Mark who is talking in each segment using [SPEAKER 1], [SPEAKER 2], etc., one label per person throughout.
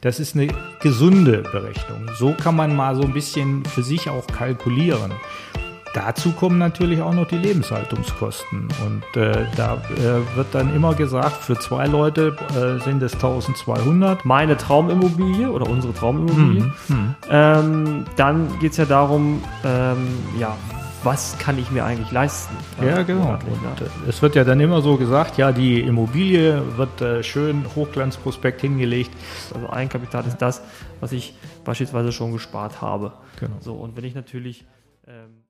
[SPEAKER 1] Das ist eine gesunde Berechnung. So kann man mal so ein bisschen für sich auch kalkulieren. Dazu kommen natürlich auch noch die Lebenshaltungskosten. Und äh, da äh, wird dann immer gesagt, für zwei Leute äh, sind es 1200.
[SPEAKER 2] Meine Traumimmobilie oder unsere Traumimmobilie.
[SPEAKER 1] Mhm. Mhm.
[SPEAKER 2] Ähm, dann geht es ja darum, ähm, ja, was kann ich mir eigentlich leisten?
[SPEAKER 1] Ja, genau. Und, äh, es wird ja dann immer so gesagt, ja, die Immobilie wird äh, schön Hochglanzprospekt hingelegt.
[SPEAKER 2] Also Eigenkapital ist das, was ich beispielsweise schon gespart habe.
[SPEAKER 1] Genau.
[SPEAKER 2] So, und wenn ich natürlich. Ähm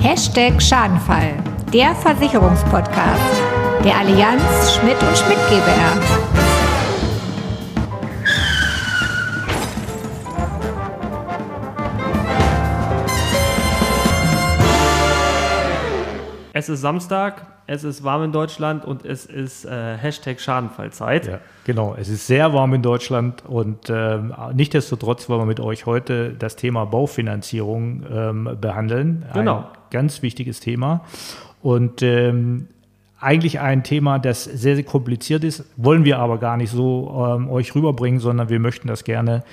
[SPEAKER 3] Hashtag Schadenfall, der Versicherungspodcast der Allianz Schmidt und Schmidt GbR.
[SPEAKER 2] Es ist Samstag, es ist warm in Deutschland und es ist äh, Hashtag Schadenfallzeit.
[SPEAKER 1] Ja, genau. Es ist sehr warm in Deutschland und ähm, nichtsdestotrotz wollen wir mit euch heute das Thema Baufinanzierung ähm, behandeln.
[SPEAKER 2] Genau.
[SPEAKER 1] Ein ganz wichtiges Thema. Und ähm, eigentlich ein Thema, das sehr, sehr kompliziert ist, wollen wir aber gar nicht so ähm, euch rüberbringen, sondern wir möchten das gerne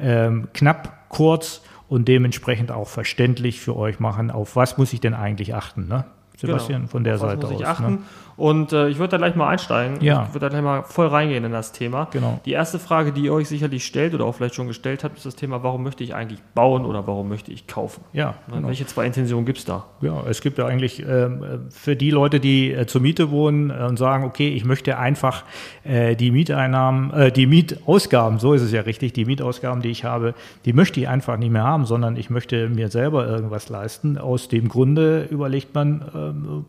[SPEAKER 1] ähm, knapp, kurz und dementsprechend auch verständlich für euch machen. Auf was muss ich denn eigentlich achten, ne? Sebastian,
[SPEAKER 2] Genau.
[SPEAKER 1] von der
[SPEAKER 2] Auf
[SPEAKER 1] Seite
[SPEAKER 2] muss ich
[SPEAKER 1] aus.
[SPEAKER 2] achten.
[SPEAKER 1] Ne?
[SPEAKER 2] Und äh, ich würde da gleich mal einsteigen.
[SPEAKER 1] Ja.
[SPEAKER 2] Ich würde da gleich mal voll reingehen in das Thema.
[SPEAKER 1] Genau.
[SPEAKER 2] Die erste Frage, die ihr euch sicherlich stellt oder auch vielleicht schon gestellt habt, ist das Thema, warum möchte ich eigentlich bauen oder warum möchte ich kaufen?
[SPEAKER 1] Ja,
[SPEAKER 2] Ne,
[SPEAKER 1] genau.
[SPEAKER 2] Welche zwei Intentionen gibt es da?
[SPEAKER 1] Ja, es gibt ja eigentlich ähm, für die Leute, die äh, zur Miete wohnen äh, und sagen, okay, ich möchte einfach äh, die Mieteinnahmen, äh, die Mietausgaben, so ist es ja richtig, die Mietausgaben, die ich habe, die möchte ich einfach nicht mehr haben, sondern ich möchte mir selber irgendwas leisten. Aus dem Grunde überlegt man, ähm,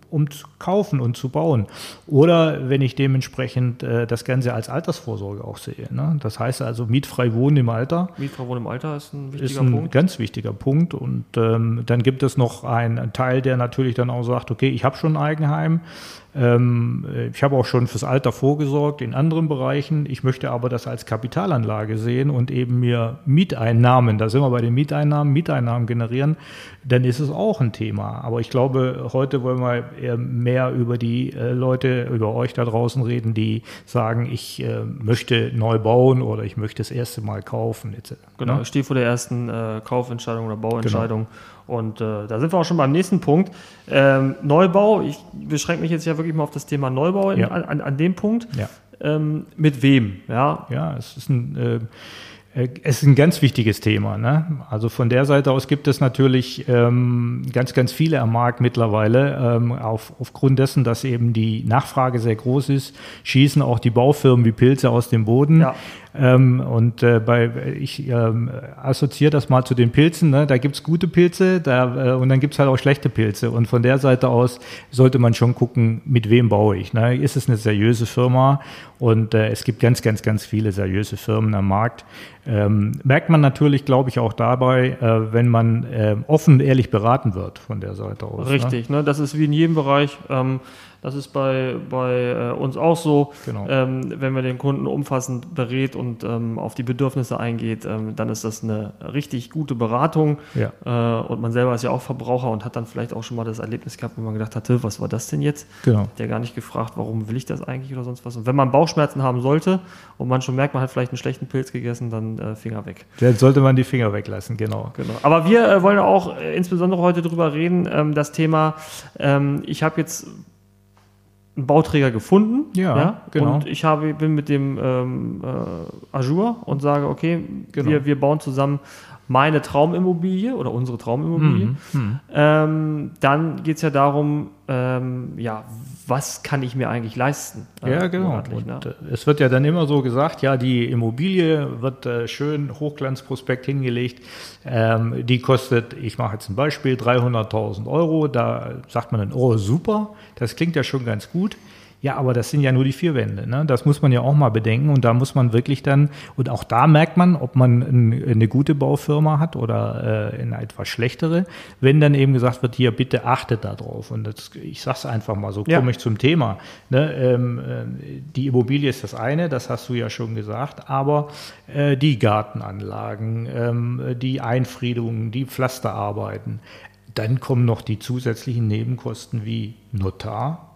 [SPEAKER 1] um zu kaufen und zu bauen. Oder wenn ich dementsprechend äh, das Ganze als Altersvorsorge auch sehe. Ne? Das heißt also mietfrei wohnen im Alter
[SPEAKER 2] Mietfrau wohnen im Alter ist ein
[SPEAKER 1] ist
[SPEAKER 2] wichtiger
[SPEAKER 1] ein
[SPEAKER 2] Punkt.
[SPEAKER 1] ganz wichtiger Punkt. Und ähm, dann gibt es noch einen Teil, der natürlich dann auch sagt, okay, ich habe schon ein Eigenheim. Ähm, ich habe auch schon fürs Alter vorgesorgt in anderen Bereichen. Ich möchte aber das als Kapitalanlage sehen und eben mir Mieteinnahmen, da sind wir bei den Mieteinnahmen, Mieteinnahmen generieren, dann ist es auch ein Thema. Aber ich glaube, heute wollen wir eher mehr über die äh, Leute, über euch da draußen reden, die sagen, ich äh, möchte neu bauen oder ich möchte das erste Mal kaufen. etc.
[SPEAKER 2] Genau, ich stehe vor der ersten äh, Kaufentscheidung oder Bauentscheidung. Und äh, da sind wir auch schon beim nächsten Punkt. Ähm, Neubau, ich beschränke mich jetzt ja wirklich mal auf das Thema Neubau in,
[SPEAKER 1] Ja.
[SPEAKER 2] an, an, dem Punkt.
[SPEAKER 1] Ja.
[SPEAKER 2] Ähm, mit wem? Ja,
[SPEAKER 1] Ja, es ist ein, äh, es ist ein ganz wichtiges Thema. Ne? Also von der Seite aus gibt es natürlich ähm, ganz, ganz viele am Markt mittlerweile. Ähm, auf, aufgrund dessen, dass eben die Nachfrage sehr groß ist, schießen auch die Baufirmen wie Pilze aus dem Boden.
[SPEAKER 2] Ja.
[SPEAKER 1] Ähm, und äh, bei, ich ähm, assoziiere das mal zu den Pilzen. Ne? Da gibt's gute Pilze da, äh, und dann gibt's halt auch schlechte Pilze. Und von der Seite aus sollte man schon gucken, mit wem baue ich. Ne? Ist es eine seriöse Firma? Und äh, es gibt ganz, ganz, ganz viele seriöse Firmen am Markt. Ähm, merkt man natürlich, glaube ich, auch dabei, äh, wenn man äh, offen ehrlich beraten wird von der Seite aus. Ne?
[SPEAKER 2] richtig. Ne? Das ist wie in jedem Bereich. Ähm, das ist bei, bei äh, uns auch so.
[SPEAKER 1] Genau.
[SPEAKER 2] Ähm, wenn wir den Kunden umfassend berät und ähm, auf die Bedürfnisse eingeht, ähm, dann ist das eine richtig gute Beratung.
[SPEAKER 1] Ja.
[SPEAKER 2] Äh, und man selber ist ja auch Verbraucher und hat dann vielleicht auch schon mal das Erlebnis gehabt, wo man gedacht hatte, was war das denn jetzt?
[SPEAKER 1] Genau.
[SPEAKER 2] Hat ja gar nicht gefragt, warum will ich das eigentlich oder sonst was. Und wenn man Bauchschmerzen haben sollte und man schon merkt, man hat vielleicht einen schlechten Pilz gegessen, dann äh, Finger weg.
[SPEAKER 1] Dann sollte man die Finger weglassen, genau.
[SPEAKER 2] Genau. Aber wir äh, wollen auch äh, insbesondere heute drüber reden, ähm, das Thema, ähm, ich habe jetzt einen Bauträger gefunden.
[SPEAKER 1] Ja, genau.
[SPEAKER 2] Und ich habe, bin mit dem ähm, äh, Azure und sage, okay,
[SPEAKER 1] Genau.
[SPEAKER 2] wir, wir bauen zusammen meine Traumimmobilie oder unsere Traumimmobilie.
[SPEAKER 1] Mhm.
[SPEAKER 2] Ähm, dann geht es ja darum, ähm, ja, was kann ich mir eigentlich leisten? äh,
[SPEAKER 1] Ja, genau.
[SPEAKER 2] ne?
[SPEAKER 1] äh, es wird ja dann immer so gesagt, ja, die Immobilie wird äh, schön Hochglanzprospekt hingelegt. Ähm, die kostet, ich mache jetzt ein Beispiel, 300.000 Euro. Da sagt man dann, oh, super, das klingt ja schon ganz gut. Ja, aber das sind ja nur die vier Wände. Ne? Das muss man ja auch mal bedenken. Und da muss man wirklich dann, und auch da merkt man, ob man ein, eine gute Baufirma hat oder äh, eine etwas schlechtere, wenn dann eben gesagt wird, hier bitte achtet darauf. Und das, ich sage es einfach mal so,
[SPEAKER 2] Ja.
[SPEAKER 1] komme ich zum Thema. Ne? Ähm, äh, die Immobilie ist das eine, das hast du ja schon gesagt, aber äh, die Gartenanlagen, ähm, die Einfriedungen, die Pflasterarbeiten, dann kommen noch die zusätzlichen Nebenkosten wie Notar.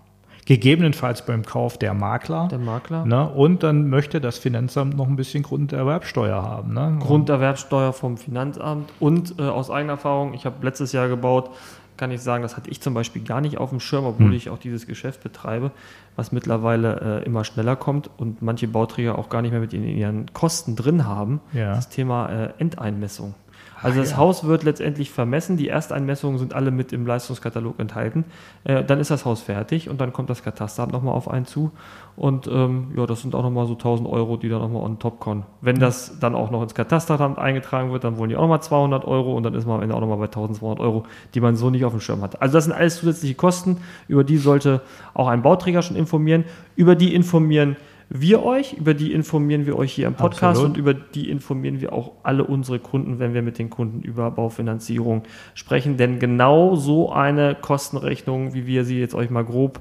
[SPEAKER 1] Gegebenenfalls beim Kauf der Makler.
[SPEAKER 2] Der Makler.
[SPEAKER 1] Ne? Und dann möchte das Finanzamt noch ein bisschen Grunderwerbsteuer haben. Ne?
[SPEAKER 2] Grunderwerbsteuer vom Finanzamt und äh, aus eigener Erfahrung, ich habe letztes Jahr gebaut, kann ich sagen, das hatte ich zum Beispiel gar nicht auf dem Schirm, obwohl hm. ich auch dieses Geschäft betreibe, was mittlerweile äh, immer schneller kommt und manche Bauträger auch gar nicht mehr mit in ihren Kosten drin haben. Ja. Das Thema äh, Endeinmessung. Also das ja. Haus wird letztendlich vermessen, die Ersteinmessungen sind alle mit im Leistungskatalog enthalten. Äh, dann ist das Haus fertig und dann kommt das Katasteramt nochmal auf einen zu. Und ähm, ja, das sind auch nochmal so 1000 Euro, die da nochmal on top kommen. Wenn das dann auch noch ins Katasteramt eingetragen wird, dann wollen die auch nochmal 200 Euro und dann ist man am Ende auch nochmal bei 1200 Euro, die man so nicht auf dem Schirm hat. Also das sind alles zusätzliche Kosten, über die sollte auch ein Bauträger schon informieren. Über die informieren wir euch, über die informieren wir euch hier im Podcast Absolut. und über die informieren wir auch alle unsere Kunden, wenn wir mit den Kunden über Baufinanzierung sprechen. Denn genau so eine Kostenrechnung, wie wir sie jetzt euch mal grob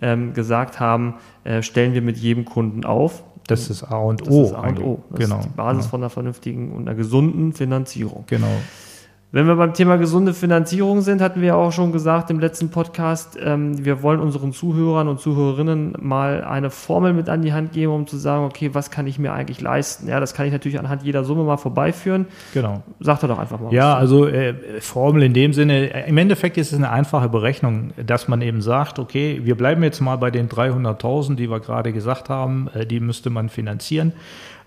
[SPEAKER 2] ähm, gesagt haben, äh, stellen wir mit jedem Kunden auf.
[SPEAKER 1] Das ist A und O. Das ist
[SPEAKER 2] A und O. Das genau. ist die Basis ja. von einer vernünftigen und einer gesunden Finanzierung.
[SPEAKER 1] Genau.
[SPEAKER 2] Wenn wir beim Thema gesunde Finanzierung sind, hatten wir ja auch schon gesagt im letzten Podcast, ähm, wir wollen unseren Zuhörern und Zuhörerinnen mal eine Formel mit an die Hand geben, um zu sagen, okay, was kann ich mir eigentlich leisten? Ja, das kann ich natürlich anhand jeder Summe mal vorbeiführen.
[SPEAKER 1] Genau.
[SPEAKER 2] Sagt er doch einfach mal.
[SPEAKER 1] Ja, also äh, Formel in dem Sinne, äh, im Endeffekt ist es eine einfache Berechnung, dass man eben sagt, okay, wir bleiben jetzt mal bei den 300.000, die wir gerade gesagt haben, äh, die müsste man finanzieren.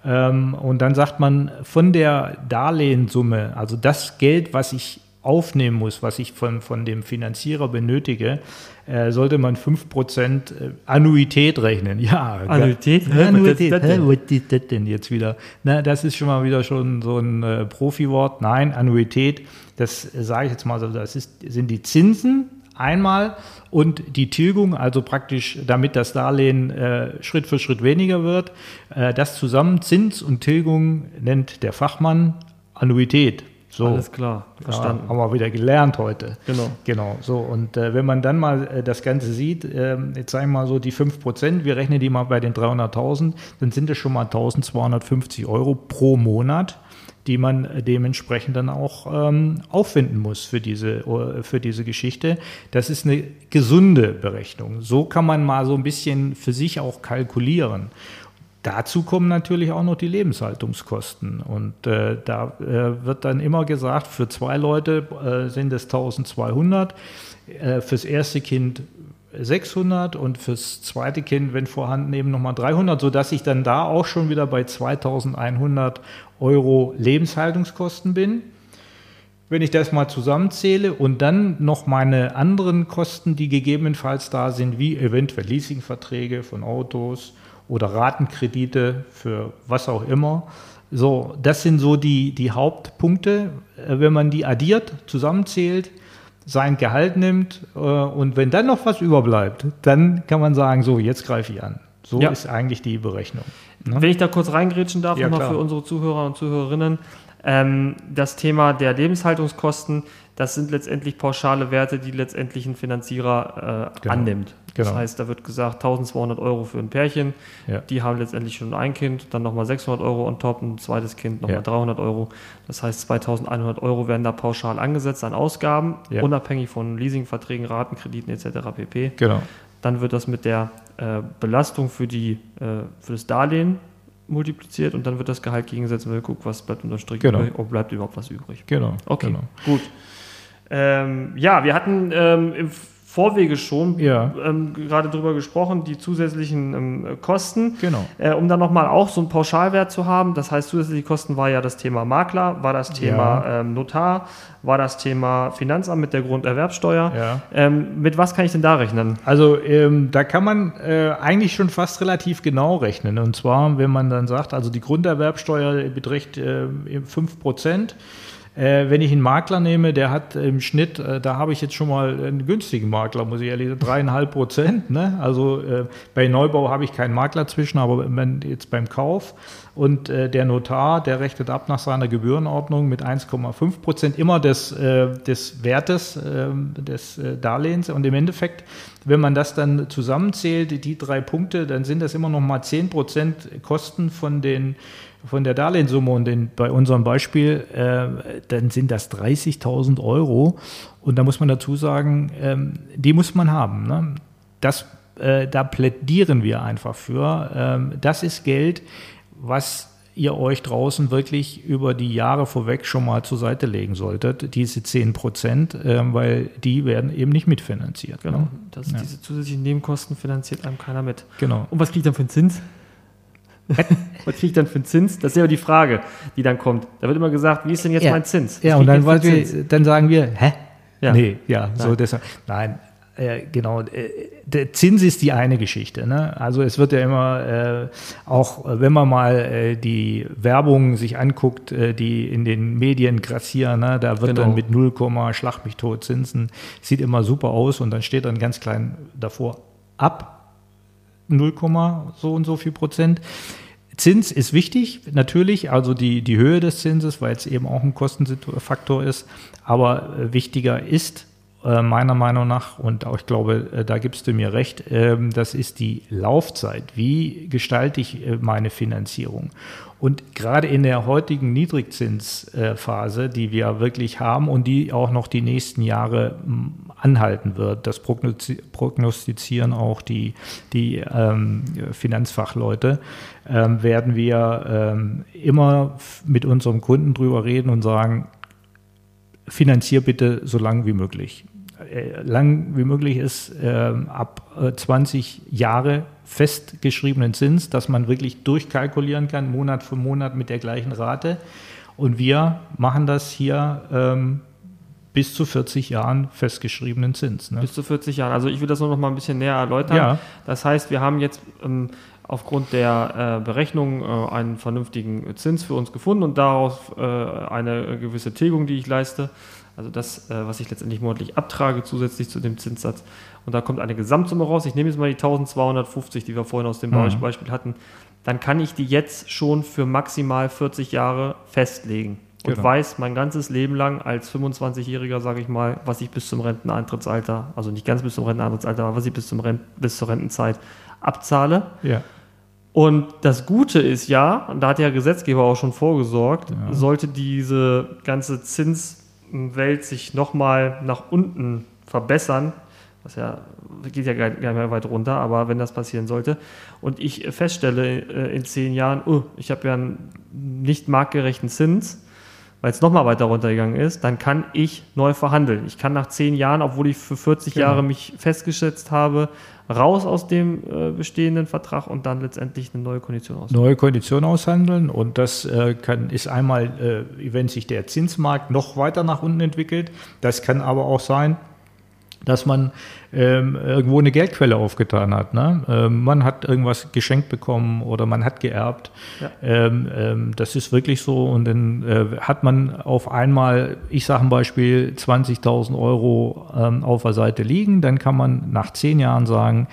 [SPEAKER 1] Ähm, und dann sagt man, von der Darlehenssumme, also das Geld, was ich aufnehmen muss, was ich von, von dem Finanzierer benötige, äh, sollte man 5% äh, Annuität rechnen. Ja,
[SPEAKER 2] Annuität?
[SPEAKER 1] Hä, Annuität. Was ist das denn jetzt wieder? Na, das ist schon mal wieder schon so ein äh, Profiwort. Nein, Annuität, das äh, sage ich jetzt mal so, das ist, sind die Zinsen einmal und die Tilgung, also praktisch damit das Darlehen äh, Schritt für Schritt weniger wird, äh, das zusammen Zins und Tilgung nennt der Fachmann Annuität.
[SPEAKER 2] So, Alles klar,
[SPEAKER 1] verstanden. Ja, haben wir wieder gelernt heute.
[SPEAKER 2] Genau.
[SPEAKER 1] Genau, so. Und äh, wenn man dann mal äh, das Ganze sieht, äh, jetzt sagen wir mal so die 5%, wir rechnen die mal bei den 300.000, dann sind es schon mal 1250 Euro pro Monat die man dementsprechend dann auch ähm, aufwenden muss für diese, äh, für diese Geschichte. Das ist eine gesunde Berechnung. So kann man mal so ein bisschen für sich auch kalkulieren. Dazu kommen natürlich auch noch die Lebenshaltungskosten. Und äh, da äh, wird dann immer gesagt, für zwei Leute äh, sind es 1200, äh, fürs erste Kind 600 und fürs zweite Kind, wenn vorhanden, eben nochmal 300, sodass ich dann da auch schon wieder bei 2100 Euro Lebenshaltungskosten bin. Wenn ich das mal zusammenzähle und dann noch meine anderen Kosten, die gegebenenfalls da sind, wie eventuell Leasingverträge von Autos oder Ratenkredite für was auch immer. So, das sind so die, die Hauptpunkte. Wenn man die addiert, zusammenzählt, sein Gehalt nimmt äh, und wenn dann noch was überbleibt, dann kann man sagen, so, jetzt greife ich an. So ja. ist eigentlich die Berechnung.
[SPEAKER 2] Ne? Wenn ich da kurz reingrätschen darf, ja, nochmal für unsere Zuhörer und Zuhörerinnen, ähm, das Thema der Lebenshaltungskosten, das sind letztendlich pauschale Werte, die letztendlich ein Finanzierer äh, genau. annimmt. Das genau. heißt, da wird gesagt, 1200 Euro für ein Pärchen, ja. die haben letztendlich schon ein Kind, dann nochmal 600 Euro on top, ein zweites Kind nochmal ja. 300 Euro. Das heißt, 2100 Euro werden da pauschal angesetzt an Ausgaben, ja. unabhängig von Leasingverträgen, Ratenkrediten etc. pp.
[SPEAKER 1] Genau.
[SPEAKER 2] Dann wird das mit der äh, Belastung für, die, äh, für das Darlehen multipliziert und dann wird das Gehalt gegengesetzt und wir gucken, was bleibt unter Strich
[SPEAKER 1] genau.
[SPEAKER 2] übrig, ob bleibt überhaupt was übrig.
[SPEAKER 1] Genau.
[SPEAKER 2] Okay,
[SPEAKER 1] genau.
[SPEAKER 2] gut. Ähm, ja, wir hatten ähm, im Vorwege schon
[SPEAKER 1] ja.
[SPEAKER 2] ähm, gerade drüber gesprochen, die zusätzlichen ähm, Kosten.
[SPEAKER 1] Genau.
[SPEAKER 2] Äh, um dann nochmal auch so einen Pauschalwert zu haben. Das heißt, zusätzliche Kosten war ja das Thema Makler, war das Thema ja. ähm, Notar, war das Thema Finanzamt mit der Grunderwerbsteuer.
[SPEAKER 1] Ja.
[SPEAKER 2] Ähm, mit was kann ich denn da rechnen?
[SPEAKER 1] Also ähm, da kann man äh, eigentlich schon fast relativ genau rechnen. Und zwar, wenn man dann sagt, also die Grunderwerbsteuer beträgt äh, 5 Prozent. Äh, wenn ich einen Makler nehme, der hat im Schnitt, äh, da habe ich jetzt schon mal einen günstigen Makler, muss ich ehrlich sagen, dreieinhalb Prozent. Ne? Also äh, bei Neubau habe ich keinen Makler zwischen, aber wenn, jetzt beim Kauf und äh, der Notar, der rechnet ab nach seiner Gebührenordnung mit 1,5 Prozent immer des, äh, des Wertes ähm, des äh, Darlehens. Und im Endeffekt, wenn man das dann zusammenzählt, die drei Punkte, dann sind das immer noch mal 10 Prozent Kosten von den von der Darlehenssumme und in, bei unserem Beispiel, äh, dann sind das 30.000 Euro. Und da muss man dazu sagen, ähm, die muss man haben. Ne? Das äh, da plädieren wir einfach für. Ähm, das ist Geld, was ihr euch draußen wirklich über die Jahre vorweg schon mal zur Seite legen solltet, diese 10 Prozent, äh, weil die werden eben nicht mitfinanziert.
[SPEAKER 2] Genau,
[SPEAKER 1] Ne?
[SPEAKER 2] das,
[SPEAKER 1] Ja.
[SPEAKER 2] diese zusätzlichen Nebenkosten finanziert einem keiner mit.
[SPEAKER 1] Genau.
[SPEAKER 2] Und was kriege ich dann für einen Zins? was kriege ich dann für einen Zins? Das ist ja die Frage, die dann kommt. Da wird immer gesagt, wie ist denn jetzt
[SPEAKER 1] Ja.
[SPEAKER 2] mein Zins? Was
[SPEAKER 1] Ja, und dann, wir, dann sagen wir, hä?
[SPEAKER 2] Ja.
[SPEAKER 1] Nee, ja, so
[SPEAKER 2] Nein.
[SPEAKER 1] deshalb. Nein, äh, genau. Äh, der Zins ist die eine Geschichte. Ne? Also es wird ja immer, äh, auch äh, wenn man mal äh, die Werbung sich anguckt, äh, die in den Medien grassieren, ne? da wird
[SPEAKER 2] Genau.
[SPEAKER 1] dann mit 0, Schlag mich tot Zinsen, sieht immer super aus und dann steht dann ganz klein davor ab 0, so und so viel Prozent. Zins ist wichtig, natürlich, also die, die Höhe des Zinses, weil es eben auch ein Kostenfaktor ist. Aber äh, wichtiger ist äh, meiner Meinung nach, und auch ich glaube, äh, da gibst du mir recht, ähm, das ist die Laufzeit. Wie gestalte ich äh, meine Finanzierung? Und gerade in der heutigen Niedrigzinsphase, die wir wirklich haben und die auch noch die nächsten Jahre anhalten wird, das prognostizieren auch die, die ähm, Finanzfachleute, ähm, werden wir immer mit unserem Kunden drüber reden und sagen, finanzier bitte so lang wie möglich. Äh, lang wie möglich ist ähm, ab äh, 20 Jahre festgeschriebenen Zins, dass man wirklich durchkalkulieren kann, Monat für Monat mit der gleichen Rate. Und wir machen das hier ähm, bis zu 40 Jahren festgeschriebenen Zins. Ne?
[SPEAKER 2] Bis zu 40 Jahren. Also ich will das nur noch mal ein bisschen näher erläutern.
[SPEAKER 1] Ja.
[SPEAKER 2] Das heißt, wir haben jetzt ähm, aufgrund der äh, Berechnung äh, einen vernünftigen Zins für uns gefunden und daraus äh, eine gewisse Tilgung, die ich leiste. Also das, äh, was ich letztendlich monatlich abtrage, zusätzlich zu dem Zinssatz. Und da kommt eine Gesamtsumme raus. Ich nehme jetzt mal die 1250, die wir vorhin aus dem
[SPEAKER 1] Mhm.
[SPEAKER 2] Beispiel hatten. Dann kann ich die jetzt schon für maximal 40 Jahre festlegen. Und
[SPEAKER 1] Genau.
[SPEAKER 2] weiß mein ganzes Leben lang als 25-Jähriger, sage ich mal, was ich bis zum Renteneintrittsalter, also nicht ganz bis zum Renteneintrittsalter, aber was ich bis, zum Rent, bis zur Rentenzeit abzahle.
[SPEAKER 1] Ja.
[SPEAKER 2] Und das Gute ist ja, und da hat der Gesetzgeber auch schon vorgesorgt,
[SPEAKER 1] Ja.
[SPEAKER 2] sollte diese ganze Zinswelt sich nochmal nach unten verbessern, was ja geht ja gar gar nicht mehr weit runter, aber wenn das passieren sollte, und ich feststelle äh, in zehn Jahren, oh, ich habe ja einen nicht marktgerechten Zins, weil es nochmal weiter runtergegangen ist, dann kann ich neu verhandeln. Ich kann nach zehn Jahren, obwohl ich für 40
[SPEAKER 1] Genau.
[SPEAKER 2] Jahre mich festgesetzt habe, raus aus dem äh, bestehenden Vertrag und dann letztendlich eine neue Kondition aus.
[SPEAKER 1] neue Konditionen aushandeln und das äh, kann, ist einmal, äh, wenn sich der Zinsmarkt noch weiter nach unten entwickelt. Das kann aber auch sein, dass man ähm, irgendwo eine Geldquelle aufgetan hat. Ne? Ähm, man hat irgendwas geschenkt bekommen oder man hat geerbt.
[SPEAKER 2] Ja.
[SPEAKER 1] Ähm, ähm, das ist wirklich so und dann äh, hat man auf einmal, ich sage ein Beispiel, 20.000 Euro ähm, auf der Seite liegen. Dann kann man nach zehn Jahren sagen,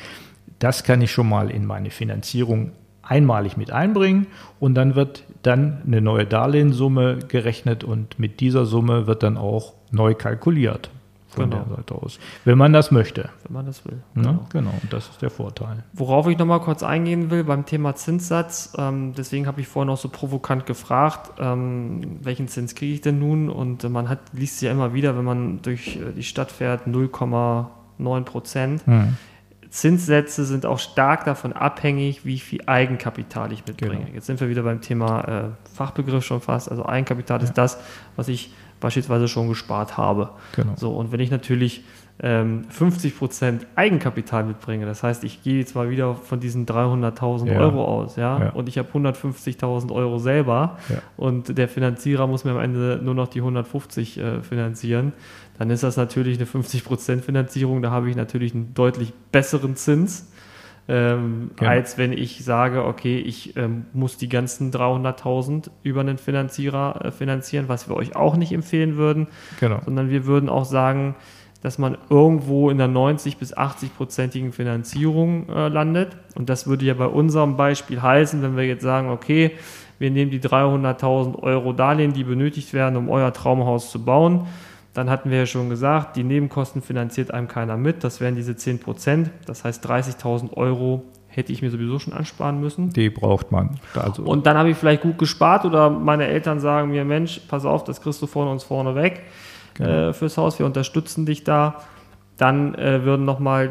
[SPEAKER 1] das kann ich schon mal in meine Finanzierung einmalig mit einbringen und dann wird dann eine neue Darlehenssumme gerechnet und mit dieser Summe wird dann auch neu kalkuliert von
[SPEAKER 2] Genau.
[SPEAKER 1] der Seite aus, wenn man das möchte.
[SPEAKER 2] wenn man das will.
[SPEAKER 1] Ne?
[SPEAKER 2] Genau.
[SPEAKER 1] Genau, und das ist der Vorteil.
[SPEAKER 2] Worauf ich nochmal kurz eingehen will beim Thema Zinssatz, ähm, deswegen habe ich vorhin auch so provokant gefragt, ähm, welchen Zins kriege ich denn nun? Und äh, man hat, liest ja immer wieder, wenn man durch äh, die Stadt fährt, 0,9 Prozent.
[SPEAKER 1] Hm.
[SPEAKER 2] Zinssätze sind auch stark davon abhängig, wie viel Eigenkapital ich mitbringe.
[SPEAKER 1] Genau.
[SPEAKER 2] Jetzt sind wir wieder beim Thema äh, Fachbegriff schon fast. Also Eigenkapital ist das, was ich beispielsweise schon gespart habe.
[SPEAKER 1] Genau.
[SPEAKER 2] So, und wenn ich natürlich ähm, 50% Eigenkapital mitbringe, das heißt, ich gehe jetzt mal wieder von diesen 300.000
[SPEAKER 1] Ja.
[SPEAKER 2] Euro aus, ja,
[SPEAKER 1] Ja.
[SPEAKER 2] und ich habe 150.000 Euro selber
[SPEAKER 1] Ja.
[SPEAKER 2] und der Finanzierer muss mir am Ende nur noch die 150 äh, finanzieren, dann ist das natürlich eine 50% Finanzierung, da habe ich natürlich einen deutlich besseren Zins. Ähm,
[SPEAKER 1] Genau.
[SPEAKER 2] als wenn ich sage, okay, ich ähm, muss die ganzen 300.000 über einen Finanzierer äh, finanzieren, was wir euch auch nicht empfehlen würden,
[SPEAKER 1] Genau.
[SPEAKER 2] sondern wir würden auch sagen, dass man irgendwo in der 90 bis 80-prozentigen Finanzierung äh, landet. Und das würde ja bei unserem Beispiel heißen, wenn wir jetzt sagen, okay, wir nehmen die 300.000 Euro Darlehen, die benötigt werden, um euer Traumhaus zu bauen. Dann hatten wir ja schon gesagt, die Nebenkosten finanziert einem keiner mit. Das wären diese 10 Prozent. Das heißt, 30.000 Euro hätte ich mir sowieso schon ansparen müssen.
[SPEAKER 1] Die braucht man. Also,
[SPEAKER 2] Und dann habe ich vielleicht gut gespart oder meine Eltern sagen mir, Mensch, pass auf, das kriegst du von uns vorne weg
[SPEAKER 1] Genau.
[SPEAKER 2] äh, fürs Haus, wir unterstützen dich da. Dann äh, würden nochmal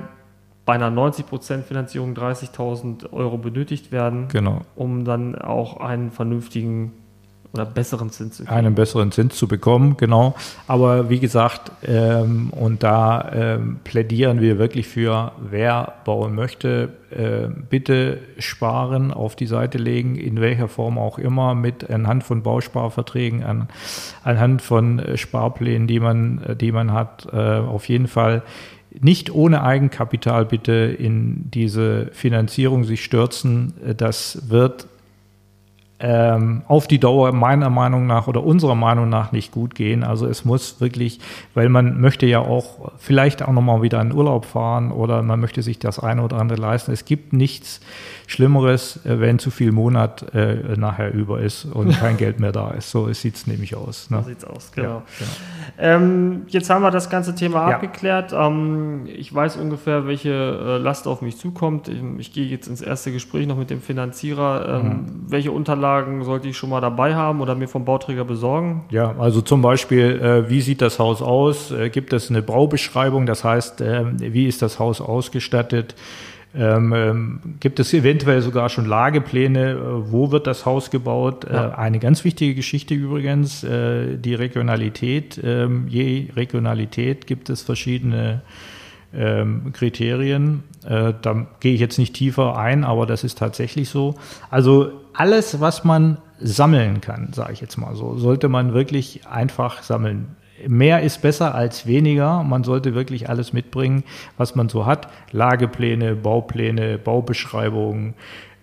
[SPEAKER 2] bei einer 90% Finanzierung 30.000 Euro benötigt werden,
[SPEAKER 1] Genau.
[SPEAKER 2] um dann auch einen vernünftigen oder besseren Zins zu kriegen.
[SPEAKER 1] einen besseren Zins zu bekommen, genau. Aber wie gesagt, ähm, und da ähm, plädieren wir wirklich für, wer bauen möchte, äh, bitte sparen, auf die Seite legen, in welcher Form auch immer, mit anhand von Bausparverträgen, an, anhand von äh, Sparplänen, die man, äh, die man hat, äh, auf jeden Fall nicht ohne Eigenkapital bitte in diese Finanzierung sich stürzen. Äh, Das wird ähm, auf die Dauer meiner Meinung nach oder unserer Meinung nach nicht gut gehen. Also es muss wirklich, weil man möchte ja auch vielleicht auch nochmal wieder in Urlaub fahren oder man möchte sich das eine oder andere leisten. Es gibt nichts Schlimmeres, äh, wenn zu viel Monat äh, nachher über ist und kein Geld mehr da ist. So sieht es nämlich aus. Ne?
[SPEAKER 2] So sieht's aus, genau.
[SPEAKER 1] Ja, genau.
[SPEAKER 2] Ähm, jetzt haben wir das ganze Thema
[SPEAKER 1] Ja.
[SPEAKER 2] abgeklärt. Ähm, ich weiß ungefähr, welche äh, Last auf mich zukommt. Ich, ich gehe jetzt ins erste Gespräch noch mit dem Finanzierer. Ähm,
[SPEAKER 1] Mhm.
[SPEAKER 2] Welche Unterlagen sollte ich schon mal dabei haben oder mir vom Bauträger besorgen?
[SPEAKER 1] Ja, also zum Beispiel, äh, wie sieht das Haus aus? Äh, gibt es eine Baubeschreibung? Das heißt, ähm, wie ist das Haus ausgestattet? Ähm, ähm, gibt es eventuell sogar schon Lagepläne? Äh, wo wird das Haus gebaut?
[SPEAKER 2] Ja.
[SPEAKER 1] Äh, eine ganz wichtige Geschichte übrigens, äh, die Regionalität. Ähm, je Regionalität gibt es verschiedene ähm, Kriterien. Äh, da gehe ich jetzt nicht tiefer ein, aber das ist tatsächlich so. Also alles, was man sammeln kann, sage ich jetzt mal so, sollte man wirklich einfach sammeln. Mehr ist besser als weniger. Man sollte wirklich alles mitbringen, was man so hat. Lagepläne, Baupläne, Baubeschreibungen,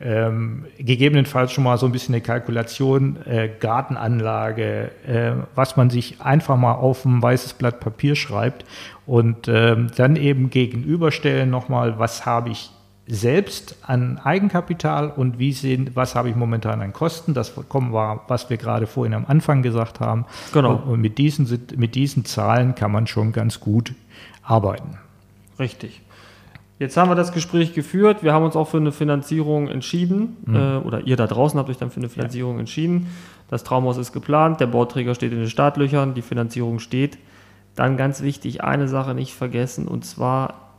[SPEAKER 1] ähm, gegebenenfalls schon mal so ein bisschen eine Kalkulation, äh, Gartenanlage, äh, was man sich einfach mal auf ein weißes Blatt Papier schreibt und ähm, dann eben gegenüberstellen nochmal, was habe ich selbst an Eigenkapital und wie sehen, was habe ich momentan an Kosten. Das kommen wir, was wir gerade vorhin am Anfang gesagt haben.
[SPEAKER 2] Genau.
[SPEAKER 1] Und, und mit, diesen, mit diesen Zahlen kann man schon ganz gut arbeiten.
[SPEAKER 2] Richtig. Jetzt haben wir das Gespräch geführt. Wir haben uns auch für eine Finanzierung entschieden.
[SPEAKER 1] Mhm.
[SPEAKER 2] Äh, oder ihr da draußen habt euch dann für eine Finanzierung entschieden. Das Traumhaus ist geplant. Der Bauträger steht in den Startlöchern. Die Finanzierung steht. Dann ganz wichtig, eine Sache nicht vergessen. Und zwar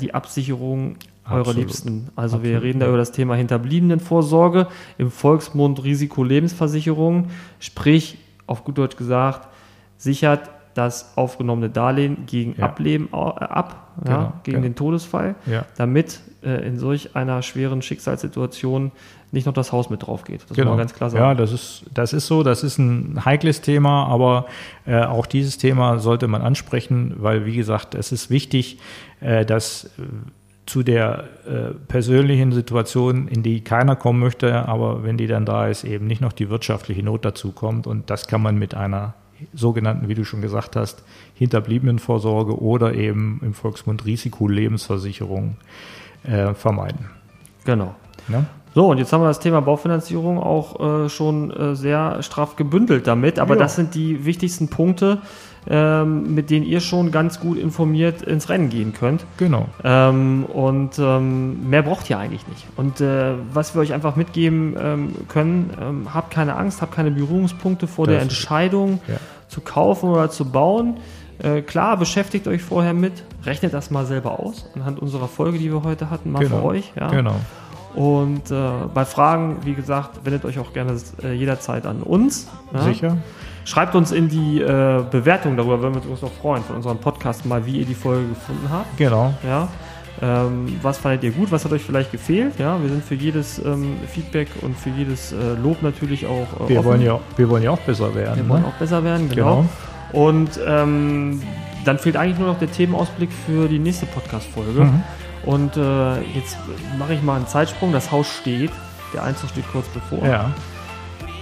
[SPEAKER 2] die Absicherung eurer. Liebsten. Also wir
[SPEAKER 1] Absolut,
[SPEAKER 2] reden da
[SPEAKER 1] ja.
[SPEAKER 2] über das Thema Hinterbliebenenvorsorge. Im Volksmund Risikolebensversicherung. Sprich, auf gut Deutsch gesagt, sichert das aufgenommene Darlehen gegen
[SPEAKER 1] Ja.
[SPEAKER 2] Ableben äh, ab, ja,
[SPEAKER 1] Genau,
[SPEAKER 2] gegen
[SPEAKER 1] genau.
[SPEAKER 2] den Todesfall,
[SPEAKER 1] Ja.
[SPEAKER 2] damit äh, in solch einer schweren Schicksalssituation nicht noch das Haus mit drauf geht. Das muss
[SPEAKER 1] Genau.
[SPEAKER 2] man ganz klar sagen.
[SPEAKER 1] Ja, das ist, das ist so, das ist ein heikles Thema, aber äh, auch dieses Thema sollte man ansprechen, weil, wie gesagt, es ist wichtig, äh, dass äh, zu der äh, persönlichen Situation, in die keiner kommen möchte, aber wenn die dann da ist, eben nicht noch die wirtschaftliche Not dazu kommt. Und das kann man mit einer sogenannten, wie du schon gesagt hast, Hinterbliebenenvorsorge oder eben im Volksmund Risikolebensversicherung äh, vermeiden.
[SPEAKER 2] Genau.
[SPEAKER 1] Ne?
[SPEAKER 2] So, und jetzt haben wir das Thema Baufinanzierung auch äh, schon äh, sehr straff gebündelt damit, aber
[SPEAKER 1] Ja.
[SPEAKER 2] das sind die wichtigsten Punkte, ähm, mit denen ihr schon ganz gut informiert ins Rennen gehen könnt.
[SPEAKER 1] Genau.
[SPEAKER 2] Ähm, und ähm, mehr braucht ihr eigentlich nicht. Und äh, was wir euch einfach mitgeben ähm, können, ähm, habt keine Angst, habt keine Berührungspunkte vor
[SPEAKER 1] Das
[SPEAKER 2] der Entscheidung
[SPEAKER 1] Ja.
[SPEAKER 2] zu kaufen oder zu bauen. Äh, klar, beschäftigt euch vorher mit, rechnet das mal selber aus, anhand unserer Folge, die wir heute hatten, mal
[SPEAKER 1] Genau.
[SPEAKER 2] für euch. Ja?
[SPEAKER 1] Genau.
[SPEAKER 2] Und äh, bei Fragen, wie gesagt, wendet euch auch gerne äh, jederzeit an uns. Ja?
[SPEAKER 1] Sicher?
[SPEAKER 2] Schreibt uns in die äh, Bewertung darüber, würden wir uns noch freuen, von unserem Podcast mal, wie ihr die Folge gefunden habt.
[SPEAKER 1] Genau.
[SPEAKER 2] Ja. Ähm, was fandet ihr gut? Was hat euch vielleicht gefehlt? Ja, wir sind für jedes ähm, Feedback und für jedes äh, Lob natürlich auch äh,
[SPEAKER 1] Wir
[SPEAKER 2] offen.
[SPEAKER 1] wollen, ja, wir wollen ja auch besser werden.
[SPEAKER 2] wir
[SPEAKER 1] ne?
[SPEAKER 2] wollen auch besser werden, genau.
[SPEAKER 1] Genau.
[SPEAKER 2] Und ähm, dann fehlt eigentlich nur noch der Themenausblick für die nächste Podcast-Folge.
[SPEAKER 1] Mhm.
[SPEAKER 2] Und äh, jetzt mache ich mal einen Zeitsprung. Das Haus steht. Der Einzug steht kurz bevor.
[SPEAKER 1] Ja,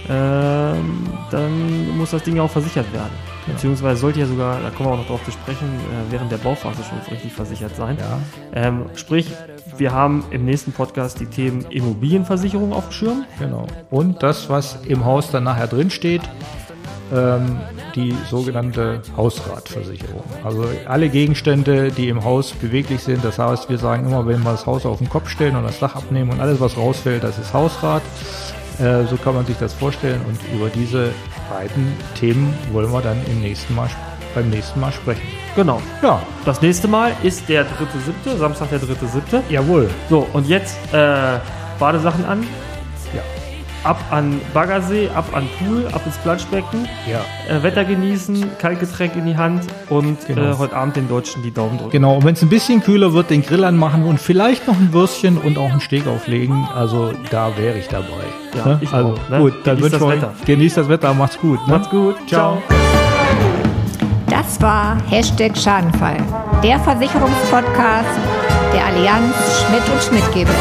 [SPEAKER 2] dann muss das Ding ja auch versichert werden.
[SPEAKER 1] Ja.
[SPEAKER 2] Beziehungsweise sollte ja sogar, da kommen wir auch noch drauf zu sprechen, äh, während der Bauphase schon richtig versichert sein.
[SPEAKER 1] ja,
[SPEAKER 2] Ähm, sprich, wir haben im nächsten Podcast die Themen Immobilienversicherung auf dem Schirm.
[SPEAKER 1] genau. Und das, was im Haus dann nachher drin steht, ähm, die sogenannte Hausratversicherung. Also alle Gegenstände, die im Haus beweglich sind. Das heißt, wir sagen immer, wenn wir das Haus auf den Kopf stellen und das Dach abnehmen und alles, was rausfällt, das ist Hausrat. Äh, so kann man sich das vorstellen. Und über diese beiden Themen wollen wir dann im nächsten Mal beim nächsten Mal sprechen.
[SPEAKER 2] Genau.
[SPEAKER 1] Ja,
[SPEAKER 2] Das nächste Mal ist der 3.7., Samstag der 3.7.
[SPEAKER 1] jawohl.
[SPEAKER 2] So, und jetzt äh, Badesachen an.
[SPEAKER 1] Ja.
[SPEAKER 2] Ab an Baggersee, ab an Pool, ab ins Planschbecken.
[SPEAKER 1] Ja.
[SPEAKER 2] Äh, Wetter genießen, Kaltgetränk in die Hand und
[SPEAKER 1] Genau.
[SPEAKER 2] äh, heute Abend den Deutschen die Daumen drücken.
[SPEAKER 1] Genau, und wenn es ein bisschen kühler wird, den Grill anmachen und vielleicht noch ein Würstchen und auch einen Steak auflegen. Also da wäre ich dabei.
[SPEAKER 2] Ja,
[SPEAKER 1] Ne?
[SPEAKER 2] ich
[SPEAKER 1] also
[SPEAKER 2] auch, ne?
[SPEAKER 1] gut, dann
[SPEAKER 2] das
[SPEAKER 1] wir euch,
[SPEAKER 2] Wetter.
[SPEAKER 1] genießt das Wetter, macht's gut. Ne?
[SPEAKER 2] Macht's gut.
[SPEAKER 1] Ciao.
[SPEAKER 3] Das war Hashtag Schadenfall, der Versicherungspodcast der Allianz Schmidt und Schmidt GbR.